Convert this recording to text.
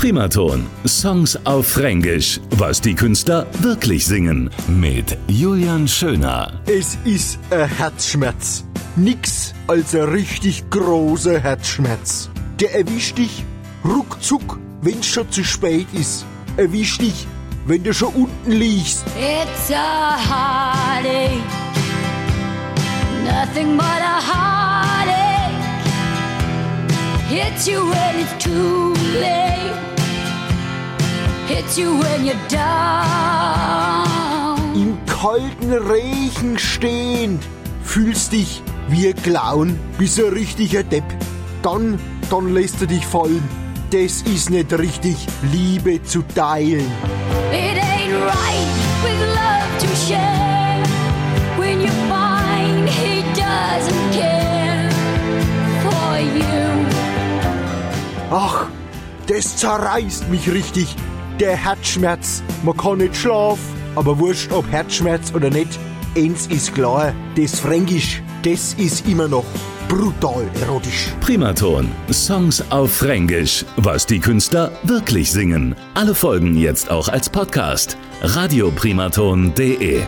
Primaton. Songs auf Fränkisch. Was die Künstler wirklich singen. Mit Julian Schöner. Es ist ein Herzschmerz. Nix als ein richtig großer Herzschmerz. Der erwischt dich ruckzuck, wenn's schon zu spät ist. Erwischt dich, wenn du schon unten liegst. It's a heartache, nothing but a heartache. Hits you when it's too late, hits you when you're down. Im kalten Regen stehend fühlst dich wie ein Clown, bist ein richtiger Depp. Dann, dann lässt du dich fallen. Das ist nicht richtig, Liebe zu teilen. It ain't right with love to share when you find he doesn't care for you. Ach, das zerreißt mich richtig. Der Herzschmerz. Man kann nicht schlafen, aber wurscht ob Herzschmerz oder nicht. Eins ist klar, das Fränkisch, das ist immer noch brutal erotisch. Primaton. Songs auf Fränkisch. Was die Künstler wirklich singen. Alle Folgen jetzt auch als Podcast. radioprimaton.de